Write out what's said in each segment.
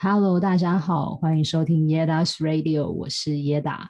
Hello，大家好，欢迎收听 Yeda's Radio，我是 Yeda。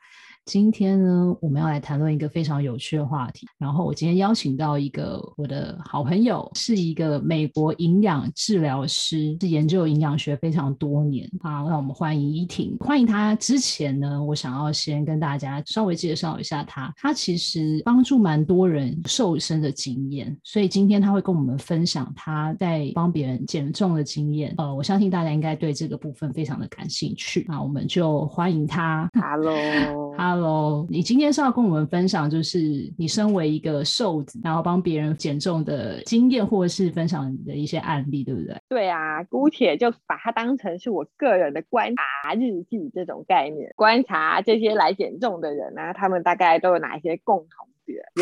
今天呢，我们要来谈论一个非常有趣的话题。然后我今天邀请到一个我的好朋友，是一个美国营养治疗师，是研究营养学非常多年。好，让我们欢迎依婷。欢迎他之前呢，我想要先跟大家稍微介绍一下他。他其实帮助蛮多人瘦身的经验，所以今天他会跟我们分享他在帮别人减重的经验。呃，我相信大家应该对这个部分非常的感兴趣。那我们就欢迎他。Hello。Hello，你今天是要跟我们分享，就是你身为一个瘦子，然后帮别人减重的经验，或是分享你的一些案例，对不对？对啊，姑且就把它当成是我个人的观察日记这种概念，观察这些来减重的人啊，他们大概都有哪一些共同。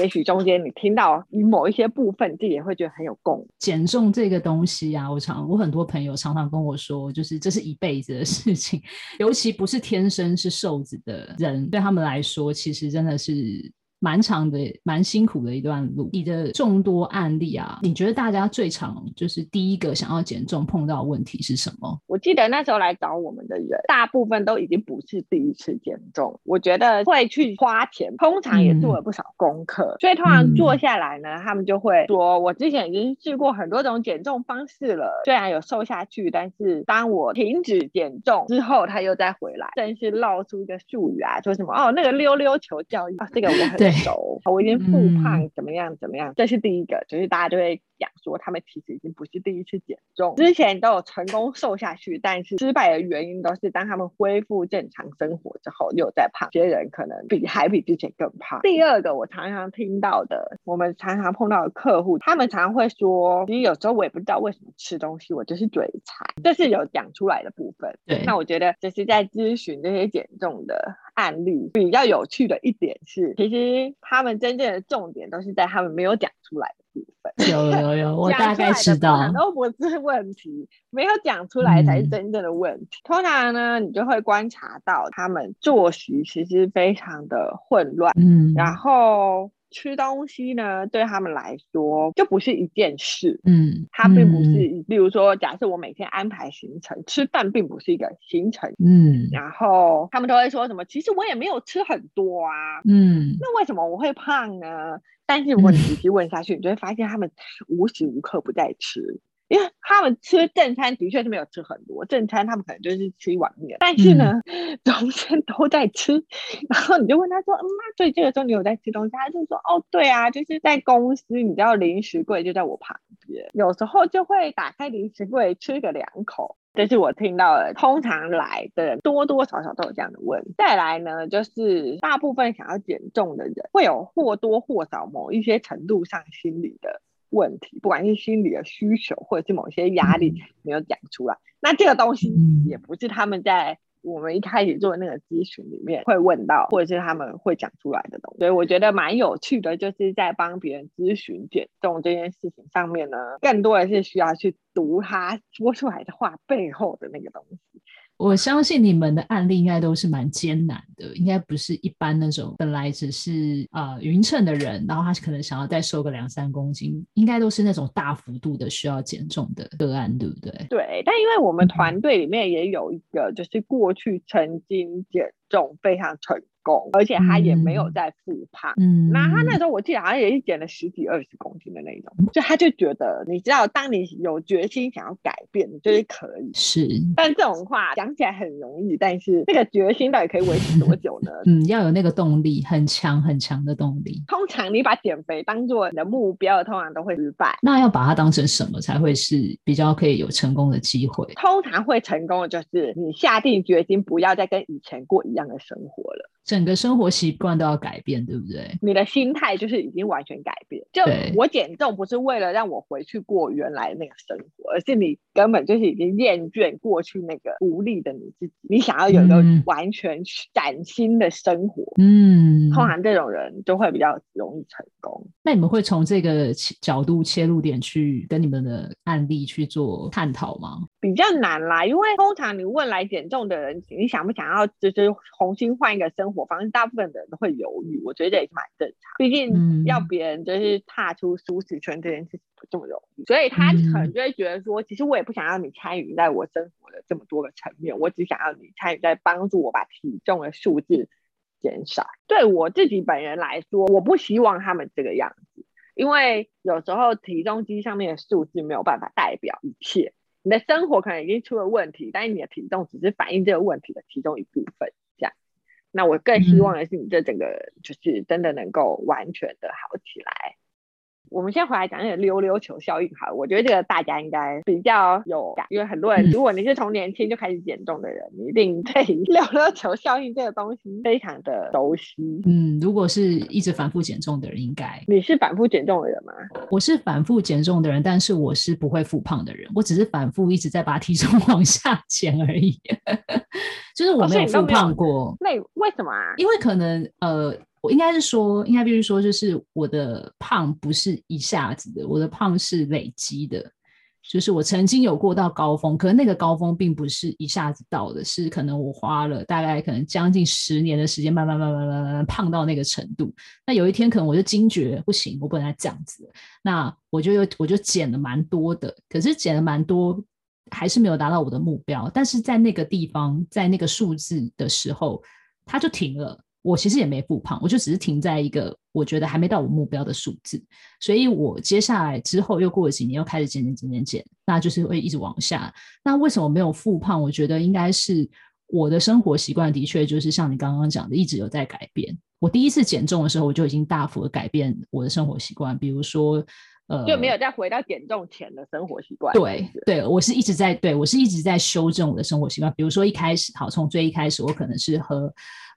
也许中间你听到某一些部分，自己也会觉得很有共。减重这个东西啊，我常我很多朋友常常跟我说，就是这是一辈子的事情，尤其不是天生是瘦子的人，对他们来说，其实真的是。蛮长的，蛮辛苦的一段路。你的众多案例啊，你觉得大家最常就是第一个想要减重碰到的问题是什么？我记得那时候来找我们的人，大部分都已经不是第一次减重。我觉得会去花钱，通常也做了不少功课，嗯、所以通常坐下来呢，嗯、他们就会说：“我之前已经试过很多种减重方式了，虽然有瘦下去，但是当我停止减重之后，他又再回来，真是闹出一个术语啊，说什么哦，那个溜溜球教育啊，这个我很。”对熟，我已经复胖，怎么样？怎么样？这是第一个，就是大家就会讲说，他们其实已经不是第一次减重，之前都有成功瘦下去，但是失败的原因都是当他们恢复正常生活之后又在胖。有些人可能比还比之前更胖。第二个，我常常听到的，我们常常碰到的客户，他们常常会说，其实有时候我也不知道为什么吃东西，我就是嘴馋，这是有讲出来的部分。对，那我觉得就是在咨询这些减重的。案例比较有趣的一点是，其实他们真正的重点都是在他们没有讲出来的部分。有有有，我大概知道。都不是问题，没有讲出来才是真正的问题。嗯、通常呢，你就会观察到他们作息其实非常的混乱。嗯，然后。吃东西呢，对他们来说就不是一件事。嗯，它并不是，嗯、例如说，假设我每天安排行程，吃饭并不是一个行程。嗯，然后他们都会说什么？其实我也没有吃很多啊。嗯，那为什么我会胖呢？但是如果你仔细问下去，嗯、你就会发现他们无时无刻不在吃。因为他们吃正餐的确是没有吃很多，正餐他们可能就是吃一碗面，但是呢，中间、嗯、都在吃。然后你就问他说：“嗯，那所以这个时候你有在吃东西？”他就说：“哦，对啊，就是在公司，你知道零食柜就在我旁边，有时候就会打开零食柜吃个两口。”这是我听到的，通常来的人多多少少都有这样的问题。再来呢，就是大部分想要减重的人会有或多或少某一些程度上心理的。问题，不管是心理的需求，或者是某些压力没有讲出来，嗯、那这个东西也不是他们在我们一开始做的那个咨询里面会问到，或者是他们会讲出来的东西。所以我觉得蛮有趣的，就是在帮别人咨询减重这件事情上面呢，更多的是需要去读他说出来的话背后的那个东西。我相信你们的案例应该都是蛮艰难的，应该不是一般那种本来只是呃匀称的人，然后他可能想要再瘦个两三公斤，应该都是那种大幅度的需要减重的个案，对不对？对，但因为我们团队里面也有一个，就是过去曾经减重非常成功。而且他也没有在复胖，嗯，那他那时候我记得好像也是减了十几二十公斤的那种，就他就觉得，你知道，当你有决心想要改变，就是可以，是，但这种话讲起来很容易，但是那个决心到底可以维持多久呢？嗯，要有那个动力，很强很强的动力。通常你把减肥当做你的目标，通常都会失败。那要把它当成什么才会是比较可以有成功的机会？通常会成功的就是你下定决心，不要再跟以前过一样的生活了。整个生活习惯都要改变，对不对？你的心态就是已经完全改变。就我减重不是为了让我回去过原来那个生活，而是你根本就是已经厌倦过去那个无力的你自己，你想要有一个完全崭新的生活。嗯，通常这种人就会比较容易成功。那你们会从这个角度切入点去跟你们的案例去做探讨吗？比较难啦，因为通常你问来减重的人，你想不想要就是重新换一个生活？方式，大部分的人都会犹豫。我觉得这也是蛮正常，毕竟要别人就是踏出舒适圈这件事情不这么容易，所以他可能就会觉得说，其实我也不想要你参与在我生活的这么多个层面，我只想要你参与在帮助我把体重的数字减少。对我自己本人来说，我不希望他们这个样子，因为有时候体重机上面的数字没有办法代表一切。你的生活可能已经出了问题，但是你的体重只是反映这个问题的其中一部分。那我更希望的是你这整个就是真的能够完全的好起来。我们先回来讲那个溜溜球效应好，我觉得这个大家应该比较有感，因为很多人，如果你是从年轻就开始减重的人，你一定对溜溜球效应这个东西非常的熟悉。嗯，如果是一直反复减重的人，应该你是反复减重的人吗？我是反复减重的人，但是我是不会复胖的人，我只是反复一直在把体重 往下减而已，就是我没有复胖过。哦，那为什么啊？因为可能呃。应该是说，应该必须说，就是我的胖不是一下子的，我的胖是累积的。就是我曾经有过到高峰，可是那个高峰并不是一下子到的，是可能我花了大概可能将近十年的时间，慢慢慢慢慢慢胖到那个程度。那有一天可能我就惊觉不行，我不能这样子，那我就又我就减了蛮多的，可是减了蛮多，还是没有达到我的目标。但是在那个地方，在那个数字的时候，它就停了。我其实也没复胖，我就只是停在一个我觉得还没到我目标的数字，所以我接下来之后又过了几年，又开始减减减减减，那就是会一直往下。那为什么没有复胖？我觉得应该是我的生活习惯的确就是像你刚刚讲的，一直有在改变。我第一次减重的时候，我就已经大幅的改变我的生活习惯，比如说。呃，就没有再回到减重前的生活习惯。对，对我是一直在，对我是一直在修正我的生活习惯。比如说一开始，好，从最一开始，我可能是喝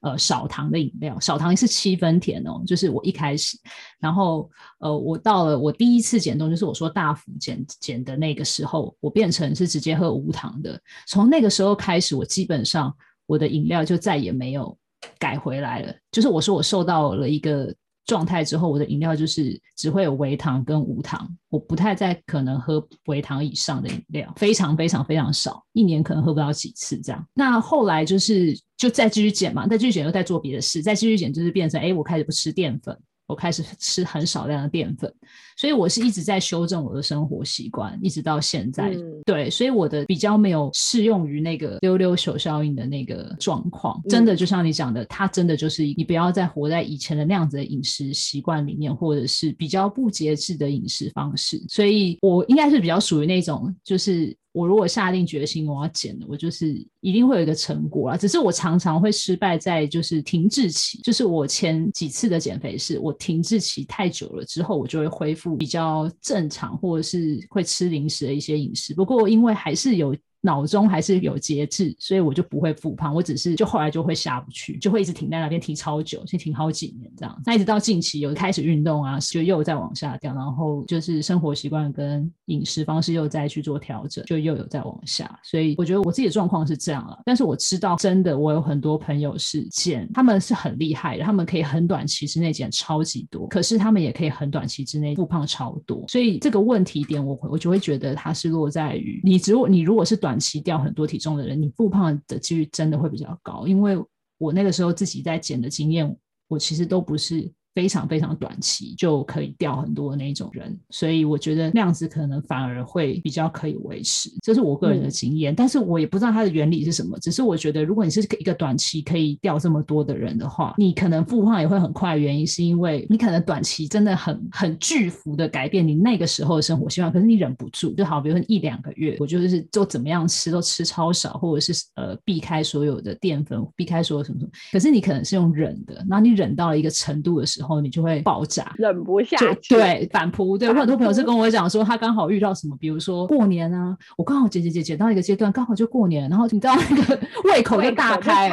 呃少糖的饮料，少糖是七分甜哦，就是我一开始。然后呃，我到了我第一次减重，就是我说大幅减减的那个时候，我变成是直接喝无糖的。从那个时候开始，我基本上我的饮料就再也没有改回来了。就是我说我受到了一个。状态之后，我的饮料就是只会有微糖跟无糖，我不太再可能喝微糖以上的饮料，非常非常非常少，一年可能喝不到几次这样。那后来就是就再继续减嘛，再继续减又在做别的事，再继续减就是变成哎，我开始不吃淀粉。我开始吃很少量的淀粉，所以我是一直在修正我的生活习惯，一直到现在。嗯、对，所以我的比较没有适用于那个溜溜球效应的那个状况。真的，就像你讲的，它真的就是你不要再活在以前的那样子的饮食习惯里面，或者是比较不节制的饮食方式。所以我应该是比较属于那种，就是。我如果下定决心我要减了，我就是一定会有一个成果啊。只是我常常会失败在就是停滞期，就是我前几次的减肥是我停滞期太久了之后，我就会恢复比较正常，或者是会吃零食的一些饮食。不过因为还是有。脑中还是有节制，所以我就不会复胖。我只是就后来就会下不去，就会一直停在那边停超久，先停好几年这样。那一直到近期有开始运动啊，就又在往下掉，然后就是生活习惯跟饮食方式又再去做调整，就又有在往下。所以我觉得我自己的状况是这样了。但是我知道真的，我有很多朋友是减，他们是很厉害的，他们可以很短期之内减超级多，可是他们也可以很短期之内复胖超多。所以这个问题点，我我就会觉得它是落在于你，如果你如果是短。短期掉很多体重的人，你复胖的几率真的会比较高。因为我那个时候自己在减的经验，我其实都不是。非常非常短期就可以掉很多的那种人，所以我觉得那样子可能反而会比较可以维持，这是我个人的经验。嗯、但是我也不知道它的原理是什么，只是我觉得如果你是一个短期可以掉这么多的人的话，你可能复胖也会很快。原因是因为你可能短期真的很很巨幅的改变你那个时候的生活习惯，可是你忍不住，就好比如说一两个月，我就是就怎么样吃都吃超少，或者是呃避开所有的淀粉，避开所有什么什么。可是你可能是用忍的，然后你忍到了一个程度的时候。然后你就会爆炸，忍不下去。对，反扑。对，我很多朋友是跟我讲说，他刚好遇到什么，比如说过年啊，我刚好减减减减到一个阶段，刚好就过年，然后你知道那个 胃口就大开。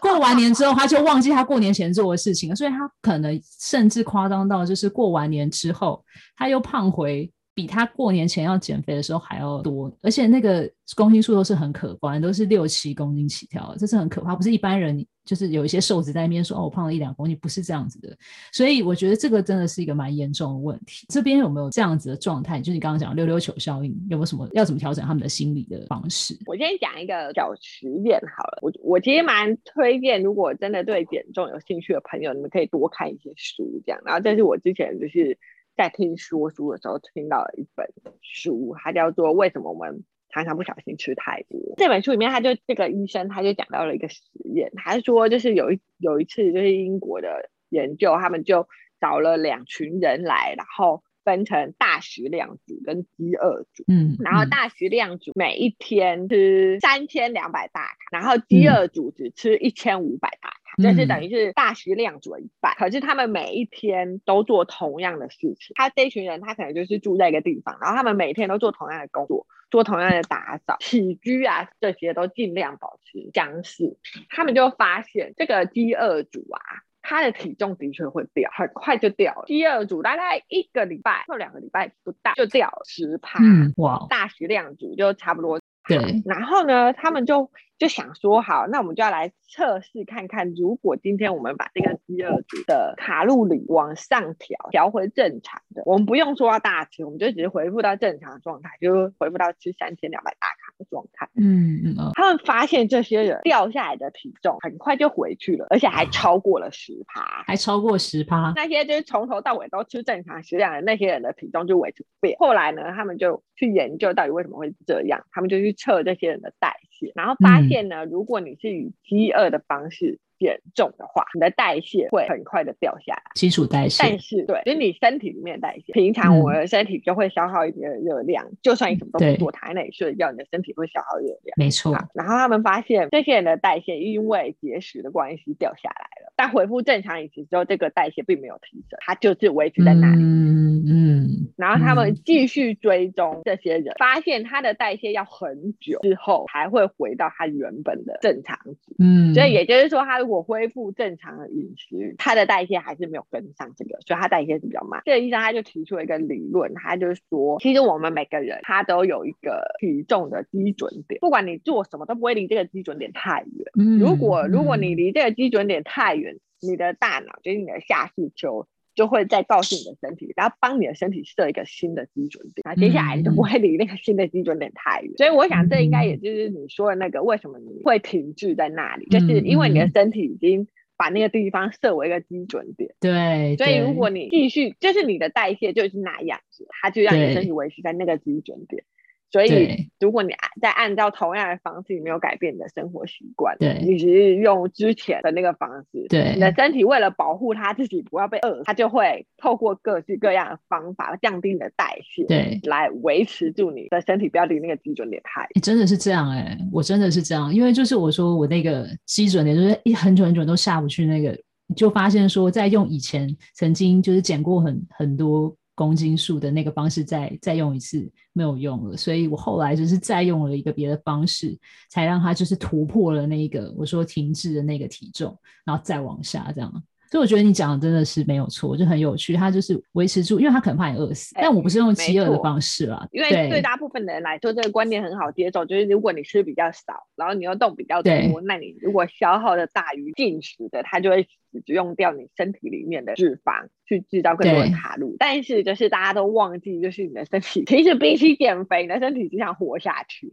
过完年之后，他就忘记他过年前做的事情了，所以他可能甚至夸张到，就是过完年之后，他又胖回。比他过年前要减肥的时候还要多，而且那个公斤数都是很可观，都是六七公斤起跳，这是很可怕。不是一般人，就是有一些瘦子在那边说哦，我胖了一两公斤，不是这样子的。所以我觉得这个真的是一个蛮严重的问题。这边有没有这样子的状态？就是你刚刚讲溜溜球效应，有没有什么要怎么调整他们的心理的方式？我先讲一个小实验好了。我我其实蛮推荐，如果真的对减重有兴趣的朋友，你们可以多看一些书，这样。然后这是我之前就是。在听说书的时候听到了一本书，它叫做《为什么我们常常不小心吃太多》。这本书里面，他就这个医生他就讲到了一个实验，他说就是有一有一次就是英国的研究，他们就找了两群人来，然后分成大食量组跟饥饿组，嗯，然后大食量组每一天吃三千两百大卡，然后饥饿组只吃一千五百大卡。就是等于是大食量组一半，可是他们每一天都做同样的事情。他这群人，他可能就是住在一个地方，然后他们每天都做同样的工作，做同样的打扫、起居啊这些都尽量保持相似。他们就发现这个饥饿组啊，他的体重的确会掉，很快就掉了。饥饿组大概一个礼拜或两个礼拜不到就掉了十趴，哇！大食量组就差不多。对，然后呢，他们就就想说，好，那我们就要来测试看看，如果今天我们把这个饥饿组的卡路里往上调，调回正常的，我们不用说要大吃，我们就只是回复到正常的状态，就回复到吃三千两百大卡。的状态。嗯嗯，他们发现这些人掉下来的体重很快就回去了，而且还超过了十趴，还超过十趴。那些就是从头到尾都吃正常食量的那些人的体重就维持不变。后来呢，他们就去研究到底为什么会这样，他们就去。测这些人的代谢，然后发现呢，如果你是以饥饿的方式减重的话，你的代谢会很快的掉下来，基础代谢。但是，对，就是你身体里面的代谢，平常我们的身体就会消耗一点热量，嗯、就算你什么都不做，躺在那里睡觉，你的身体会消耗热量。没错。然后他们发现，这些人的代谢因为节食的关系掉下来了，但恢复正常饮食之后，这个代谢并没有提升，它就是维持在那里。嗯嗯。然后他们继续追踪这些人，发现他的代谢要很久之后才会回到他原本的正常值。嗯。所以也就是说，他如果恢复正常的饮食，他的代谢还是没有跟上这个，所以他代谢是比较慢。这个医生他就提出了一个理论，他就说，其实我们每个人他都有一个体重的基准点，不管你做什么都不会离这个基准点太远。嗯。如果如果你离这个基准点太远，你的大脑就是你的下视丘。就会再告诉你的身体，然后帮你的身体设一个新的基准点，然后接下来你就不会离那个新的基准点太远。所以我想，这应该也就是你说的那个，为什么你会停滞在那里，就是因为你的身体已经把那个地方设为一个基准点。对，所以如果你继续，就是你的代谢就是那样子，它就让你的身体维持在那个基准点。所以，如果你在按照同样的方式，你没有改变你的生活习惯，对，你只是用之前的那个方式，对，你的身体为了保护它自己不要被饿，它就会透过各式各样的方法降低你的代谢，对，来维持住你的身体不要离那个基准点太。欸，真的是这样哎，欸，我真的是这样，因为就是我说我那个基准点就是一很久很久都下不去那个，就发现说在用以前曾经就是减过很很多。公斤数的那个方式再再用一次没有用了，所以我后来就是再用了一个别的方式，才让它就是突破了那个我说停滞的那个体重，然后再往下这样。所以我觉得你讲的真的是没有错，就很有趣。它就是维持住，因为它可能怕你饿死，欸、但我不是用饥饿的方式啦。因为对大部分的人来说，这个观念很好接受，就是如果你吃比较少，然后你又动比较多，那你如果消耗的大于进食的，它就会只用掉你身体里面的脂肪去制造更多的卡路。但是就是大家都忘记，就是你的身体 其实比起减肥，你的身体只想活下去，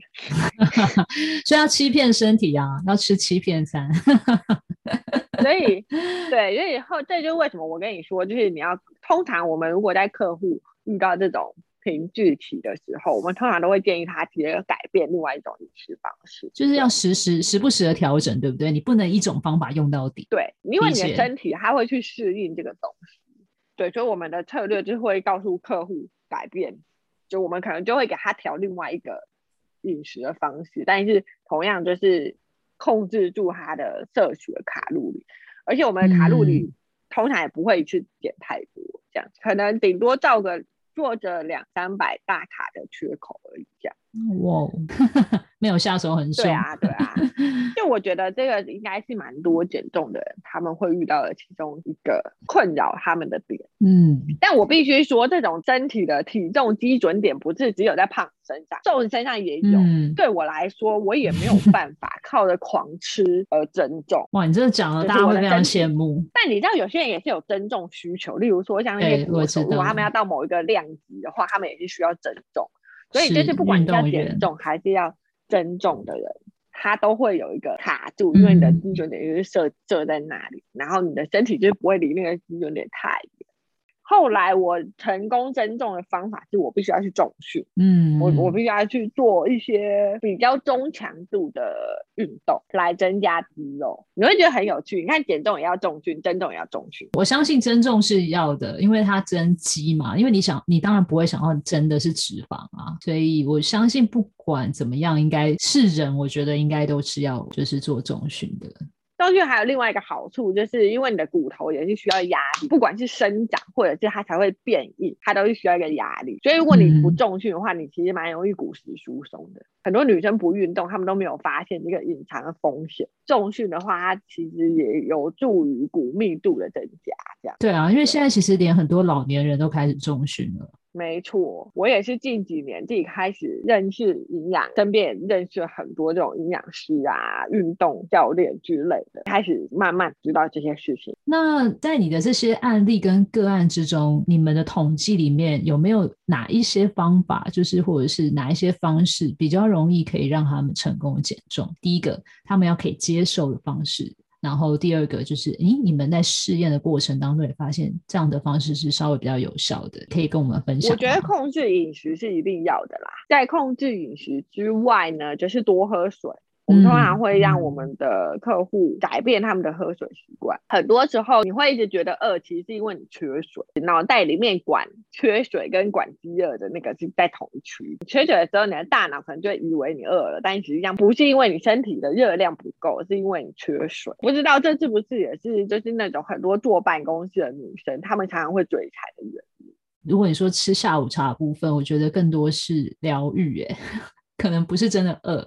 所以要欺骗身体啊，要吃欺骗餐。所以，对，所以后这就是为什么我跟你说，就是你要通常我们如果在客户遇到这种停具体的时候，我们通常都会建议他直接改变另外一种饮食方式，就是要时时时不时的调整，对不对？你不能一种方法用到底。对，因为你的身体它会去适应这个东西。对，所以我们的策略就会告诉客户改变，就我们可能就会给他调另外一个饮食的方式，但是同样就是。控制住他的摄取的卡路里，而且我们的卡路里通常也不会去减太多，这样可能顶多照个做着两三百大卡的缺口而已，这样。哇，没有下手很重。对啊，对啊。就我觉得这个应该是蛮多减重的人他们会遇到的其中一个困扰他们的点。嗯，但我必须说，这种身体的体重基准点不是只有在胖身上，瘦人身上也有。嗯、对我来说，我也没有办法靠着狂吃而增重。哇，你这讲了，大家会非常羡慕。但你知道，有些人也是有增重需求，例如说像那些如果他们要到某一个量级的话，他们也是需要增重。所以就是不管你要减重还是要增重的人，他都会有一个卡住，因为你的基准点就是设设在那里，然后你的身体就不会离那个基准点太远。后来我成功增重的方法是我必须要去重训，嗯，我我必须要去做一些比较中强度的运动来增加肌肉，你会觉得很有趣。你看减重也要重训，增重也要重训。我相信增重是要的，因为它增肌嘛。因为你想，你当然不会想要增的是脂肪啊，所以我相信不管怎么样，应该是人，我觉得应该都是要就是做重训的。重训还有另外一个好处，就是因为你的骨头也是需要压力，不管是生长或者是它才会变硬，它都是需要一个压力。所以如果你不重训的话，你其实蛮容易骨质疏松的。很多女生不运动，她们都没有发现这个隐藏的风险。重训的话，它其实也有助于骨密度的增加。这样。对啊，因为现在其实连很多老年人都开始重训了。没错，我也是近几年自己开始认识营养，身边也认识了很多这种营养师啊、运动教练之类的，开始慢慢知道这些事情。那在你的这些案例跟个案之中，你们的统计里面有没有哪一些方法，就是或者是哪一些方式比较容易可以让他们成功减重？第一个，他们要可以接受的方式。然后第二个就是，诶，你们在试验的过程当中也发现这样的方式是稍微比较有效的，可以跟我们分享。我觉得控制饮食是一定要的啦，在控制饮食之外呢，就是多喝水。我们通常会让我们的客户改变他们的喝水习惯。很多时候你会一直觉得饿，其实是因为你缺水。脑袋里面管缺水跟管饥饿的那个是在同一区。缺水的时候，你的大脑可能就会以为你饿了，但实际上不是因为你身体的热量不够，是因为你缺水。不知道这是不是也是就是那种很多坐办公室的女生，她们常常会嘴馋的原因。如果你说吃下午茶的部分，我觉得更多是疗愈，哎。可能不是真的饿，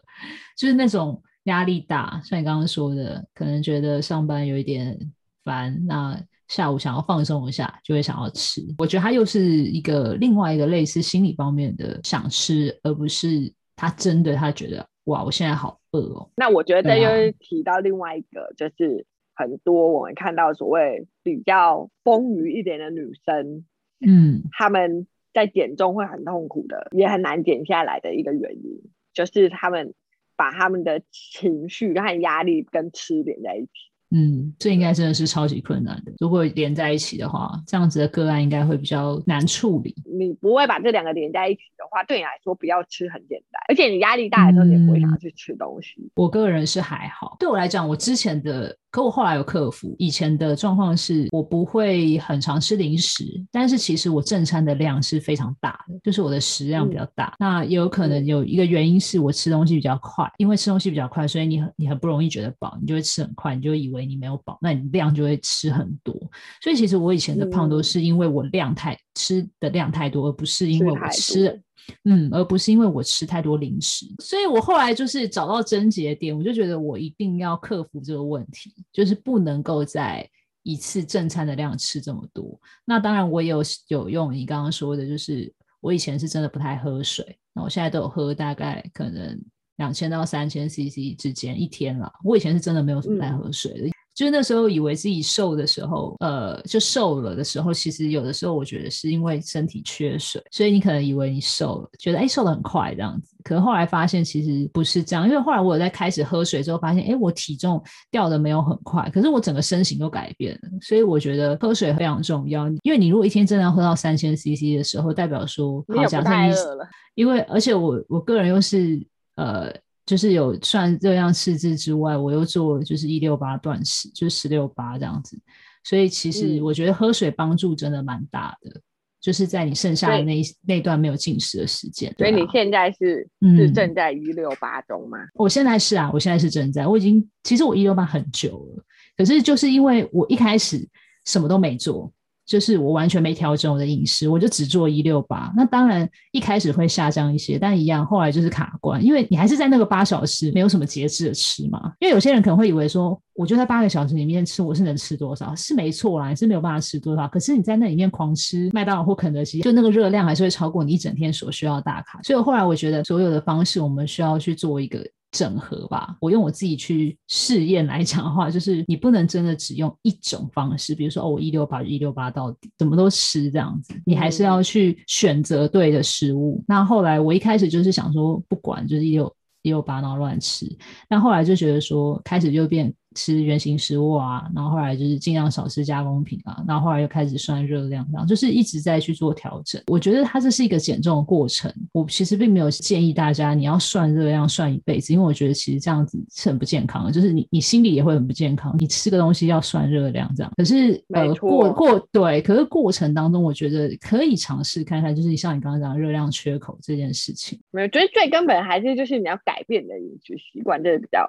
就是那种压力大，像你刚刚说的，可能觉得上班有一点烦，那下午想要放松一下，就会想要吃。我觉得他又是一个另外一个类似心理方面的想吃，而不是他真的他觉得哇，我现在好饿哦。那我觉得这又提到另外一个，啊、就是很多我们看到所谓比较丰腴一点的女生，嗯，她们。在减重会很痛苦的，也很难减下来的一个原因，就是他们把他们的情绪和压力跟吃连在一起。嗯，这应该真的是超级困难的。如果连在一起的话，这样子的个案应该会比较难处理。你不会把这两个连在一起的话，对你来说不要吃很简单，而且你压力大的时候，你也不会想要去吃东西。嗯，我个人是还好，对我来讲，我之前的。可我后来有克服，以前的状况是我不会很常吃零食，但是其实我正餐的量是非常大的，就是我的食量比较大。嗯、那也有可能有一个原因是我吃东西比较快，因为吃东西比较快，所以你很你很不容易觉得饱，你就会吃很快，你就以为你没有饱，那你量就会吃很多。所以其实我以前的胖都是因为我量太、嗯、吃的量太多，而不是因为我吃。嗯，而不是因为我吃太多零食，所以我后来就是找到症结点，我就觉得我一定要克服这个问题，就是不能够在一次正餐的量吃这么多。那当然，我也有有用你刚刚说的，就是我以前是真的不太喝水，那我现在都有喝大概可能两千到三千 CC 之间一天了。我以前是真的没有什么太喝水的。嗯就是那时候以为自己瘦的时候，呃，就瘦了的时候，其实有的时候我觉得是因为身体缺水，所以你可能以为你瘦了，觉得哎瘦得很快这样子。可是后来发现其实不是这样，因为后来我有在开始喝水之后，发现哎我体重掉的没有很快，可是我整个身形都改变了。所以我觉得喝水非常重要，因为你如果一天真的要喝到三千 CC 的时候，代表说好假设你，因为而且我我个人又是呃。就是有算热量赤字之外，我又做就是一六八断食，就是十六八这样子，所以其实我觉得喝水帮助真的蛮大的，嗯、就是在你剩下的那那段没有进食的时间。所以你现在是、嗯、是正在一六八中吗？我现在是啊，我现在是正在，我已经其实我一六八很久了，可是就是因为我一开始什么都没做，就是我完全没调整我的饮食，我就只做一六八。那当然一开始会下降一些，但一样后来就是卡关，因为你还是在那个八小时没有什么节制的吃嘛。因为有些人可能会以为说，我就在八个小时里面吃，我是能吃多少？是没错啦，你是没有办法吃多少。可是你在那里面狂吃麦当劳或肯德基，就那个热量还是会超过你一整天所需要的大卡。所以后来我觉得所有的方式，我们需要去做一个。整合吧，我用我自己去试验来讲的话，就是你不能真的只用一种方式，比如说哦，我一六八一六八到底，怎么都吃这样子，你还是要去选择对的食物。嗯、那后来我一开始就是想说，不管就是一六一六八然后乱吃，但后来就觉得说，开始就变。吃原型食物啊，然后后来就是尽量少吃加工品啊，然后后来又开始算热量，这样就是一直在去做调整。我觉得它这是一个减重的过程。我其实并没有建议大家你要算热量算一辈子，因为我觉得其实这样子是很不健康的，就是你你心里也会很不健康。你吃个东西要算热量这样，可是呃过过对，可是过程当中我觉得可以尝试看看，就是像你刚刚讲热量缺口这件事情。没有，觉得最根本还是就是你要改变你的饮食习惯，这个比较。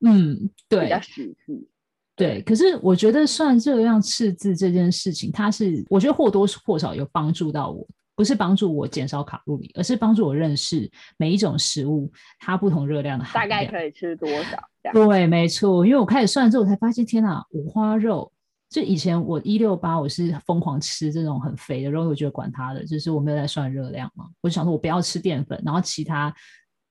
嗯，对，比较实际，对。可是我觉得算热量赤字这件事情，它是我觉得或多或少有帮助到我，不是帮助我减少卡路里，而是帮助我认识每一种食物它不同热量的含量，大概可以吃多少。对，没错。因为我开始算之后，我才发现，天哪，五花肉！就以前我一六八，我是疯狂吃这种很肥的肉，我觉得管它的，就是我没有在算热量嘛。我就想说，我不要吃淀粉，然后其他。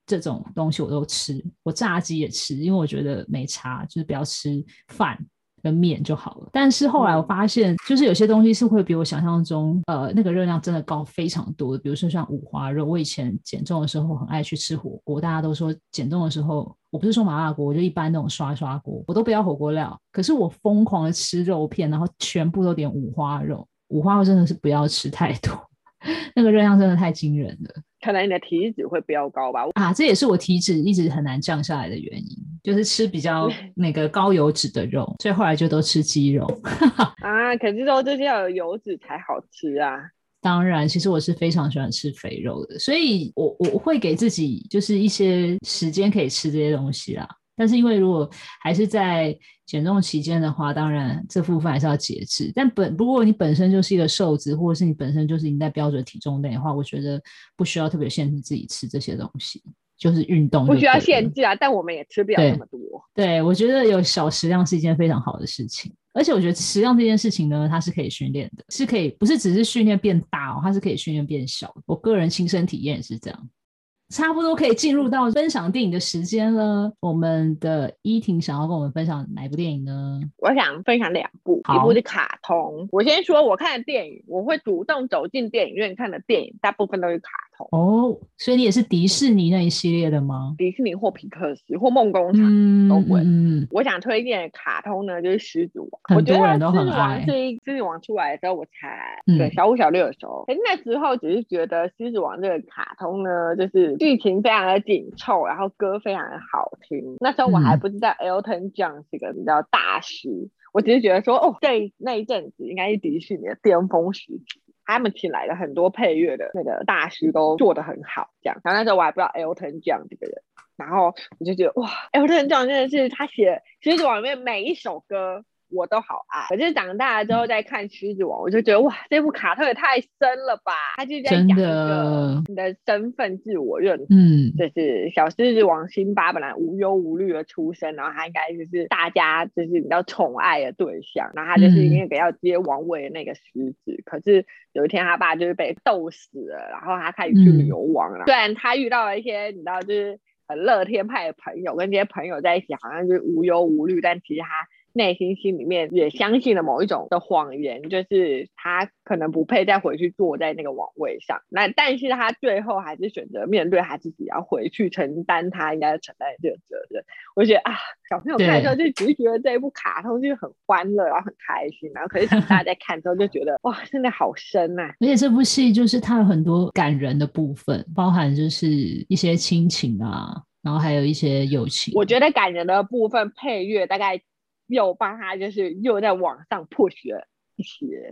这种东西我都吃，我炸鸡也吃，因为我觉得没差，就是不要吃饭跟面就好了。但是后来我发现，就是有些东西是会比我想象中，呃，那个热量真的高非常多的。比如说像五花肉，我以前减重的时候很爱去吃火锅，大家都说减重的时候，我不是说麻辣锅，我就一般那种刷刷锅，我都不要火锅料。可是我疯狂的吃肉片，然后全部都点五花肉，五花肉真的是不要吃太多，那个热量真的太惊人了。可能你的体脂会飙高吧？啊，这也是我体脂一直很难降下来的原因，就是吃比较 那个高油脂的肉，所以后来就都吃鸡肉。啊，可是肉就是要有油脂才好吃啊。当然，其实我是非常喜欢吃肥肉的，所以我我会给自己就是一些时间可以吃这些东西啦。但是因为如果还是在减重期间的话，当然这部分还是要节制。但本如果你本身就是一个瘦子，或者是你本身就是已经在标准体重内的话，我觉得不需要特别限制自己吃这些东西，就是运动不需要限制啊。但我们也吃不了那么多。对，对，我觉得有小食量是一件非常好的事情，而且我觉得食量这件事情呢，它是可以训练的，是可以不是只是训练变大哦，它是可以训练变小。我个人亲身体验也是这样。差不多可以进入到分享电影的时间了。我们的依婷想要跟我们分享哪一部电影呢？我想分享两部，一部是卡通。我先说，我看的电影，我会主动走进电影院看的电影，大部分都是卡通。哦，所以你也是迪士尼那一系列的吗？迪士尼或皮克斯或梦工厂都会。嗯，我想推荐的卡通呢，就是狮子王。很多人都很爱。狮子王，狮子王出来的时候，我才对小五小六的时候，那时候只是觉得狮子王这个卡通呢，就是剧情非常的紧凑，然后歌非常的好听。那时候我还不知道 Elton John 是个比较大师，我只是觉得说，哦，这那一阵子应该是迪士尼的巅峰时期。他们请来的很多配乐的那个大师，都做得很好，这样。然后那时候我还不知道 Elton 这样这个人，然后我就觉得哇，Elton 这样真的是他写《狮子王》里面每一首歌。我都好爱，可是长大了之后再看《狮子王》，我就觉得哇，这部卡特也太深了吧！他就在讲一个你的身份自我认同，嗯，就是小狮子王辛巴本来无忧无虑的出生，然后他应该就是大家就是比较宠爱的对象，然后他就是那个要接王位的那个狮子，嗯、可是有一天他爸就是被斗死了，然后他开始去流亡了。嗯、虽然他遇到了一些你知道就是很乐天派的朋友，跟这些朋友在一起好像就是无忧无虑，但其实他。内心心里面也相信了某一种的谎言，就是他可能不配再回去坐在那个王位上。那但是他最后还是选择面对他自己，要回去承担他应该承担的这个责任。我觉得啊，小朋友看的时候就只是觉得这一部卡通就是很欢乐，然后很开心，然后可是大家在看的时候就觉得哇，真的好深呐、啊！而且这部戏就是它有很多感人的部分，包含就是一些亲情啊，然后还有一些友情。我觉得感人的部分配乐大概。又帮他，就是又在网上 push 了一些，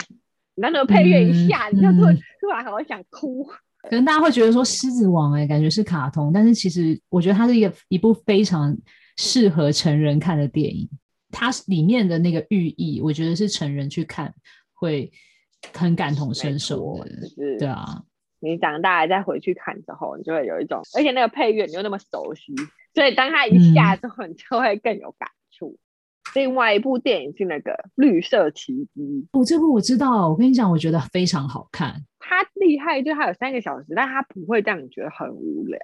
那那个配乐一下，你就突突然好想哭。可能大家会觉得说《狮子王》哎，感觉是卡通，但是其实我觉得它是一个一部非常适合成人看的电影。它里面的那个寓意，我觉得是成人去看会很感同身受的。就是对啊，你长大了再回去看之后，你就会有一种，而且那个配乐你又那么熟悉，所以当他一下之后，你就会更有感触。嗯、另外一部电影是那个《绿色奇迹》，哦，这部我知道，我跟你讲，我觉得非常好看。它厉害，就它有三个小时，但它不会让你觉得很无聊。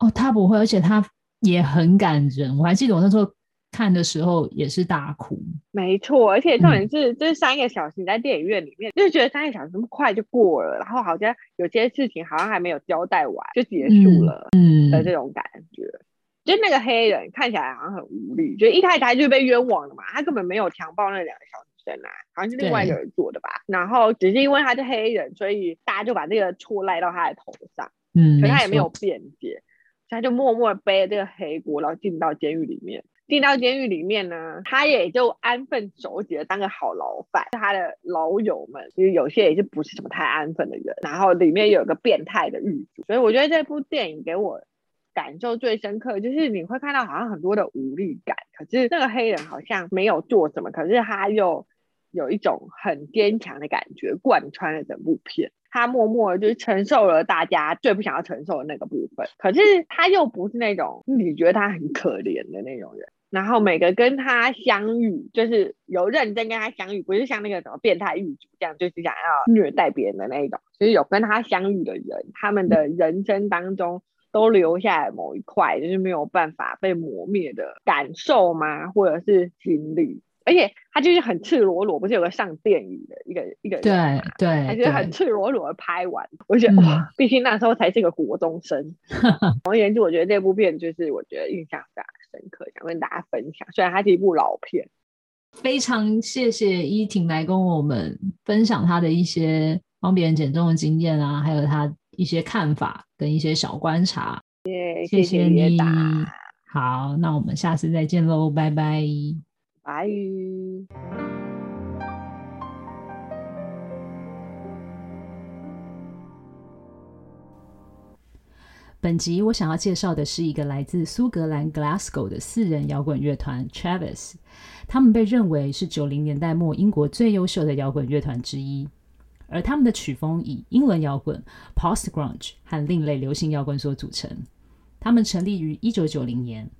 哦，它不会，而且它也很感人。我还记得我那时候。看的时候也是大哭，没错，而且重点是，这、嗯、三个小时你在电影院里面，就觉得三个小时那么快就过了，然后好像有些事情好像还没有交代完就结束了，嗯的这种感觉。嗯、就那个黑人看起来好像很无力，就一开始他就被冤枉了嘛，他根本没有强暴那两个小女生啊，好像是另外一个人做的吧。然后只是因为他是黑人，所以大家就把这个错赖到他的头上，嗯，可他也没有辩解，他就默默背着这个黑锅，然后进到监狱里面。进到监狱里面呢，他也就安分守己的当个好牢犯。他的老友们其实有些也是不是什么太安分的人，然后里面有个变态的狱卒，所以我觉得这部电影给我感受最深刻，就是你会看到好像很多的无力感，可是那个黑人好像没有做什么，可是他又有一种很坚强的感觉贯穿了整部片。他默默的就是承受了大家最不想要承受的那个部分，可是他又不是那种你觉得他很可怜的那种人。然后每个跟他相遇，就是有认真跟他相遇，不是像那个什么变态狱主这样，就是想要虐待别人的那一种。就是有跟他相遇的人，他们的人生当中都留下来某一块，就是没有办法被磨灭的感受吗？或者是经历？而且他就是很赤裸裸，不是有个上电影的一个一个人对对，他就是很赤裸裸的拍完，我觉得哇，毕竟那时候才是个国中生。总而言之，我觉得这部片就是我觉得印象非常深刻，想跟大家分享。虽然它是一部老片，非常谢谢依婷来跟我们分享她的一些帮别人减重的经验啊，还有她一些看法跟一些小观察。Yeah, 谢谢你，好，那我们下次再见喽，拜拜。拜。本集我想要介绍的是一个来自苏格兰 Glasgow 的四人摇滚乐团 Travis，他们被认为是九零年代末英国最优秀的摇滚乐团之一，而他们的曲风以英伦摇滚、Post Grunge 和另类流行摇滚所组成。他们成立于一九九零年。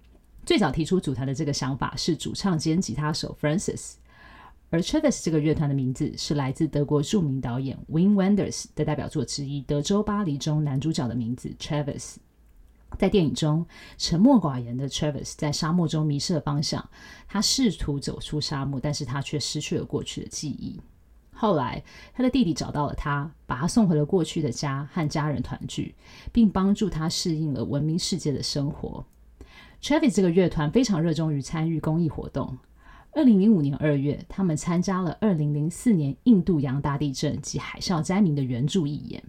最早提出组团的这个想法是主唱兼吉他手 Francis，而 Travis 这个乐团的名字是来自德国著名导演 Wim Wenders 的代表作之一《德州巴黎》中男主角的名字 Travis。在电影中，沉默寡言的 Travis 在沙漠中迷失了方向，他试图走出沙漠，但是他却失去了过去的记忆。后来，他的弟弟找到了他，把他送回了过去的家，和家人团聚，并帮助他适应了文明世界的生活。Travis 这个乐团非常热衷于参与公益活动。二零零五年二月，他们参加了二零零四年印度洋大地震及海啸灾民的援助义演。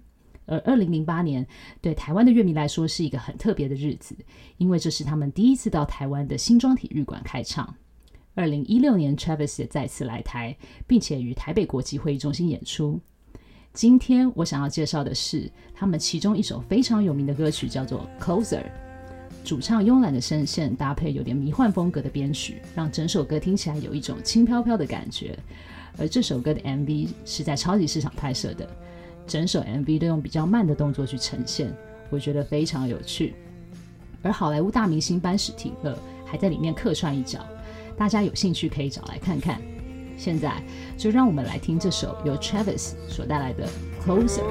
而二零零八年对台湾的乐迷来说是一个很特别的日子，因为这是他们第一次到台湾的新庄体育馆开唱。二零一六年，Travis 也再次来台，并且于台北国际会议中心演出。今天我想要介绍的是他们其中一首非常有名的歌曲，叫做《Closer》。主唱慵懒的声线搭配有点迷幻风格的编曲，让整首歌听起来有一种轻飘飘的感觉。而这首歌的 MV 是在超级市场拍摄的，整首 MV 都用比较慢的动作去呈现，我觉得非常有趣。而好莱坞大明星班史提勒还在里面客串一角，大家有兴趣可以找来看看。现在就让我们来听这首由 Travis 所带来的《Closer》。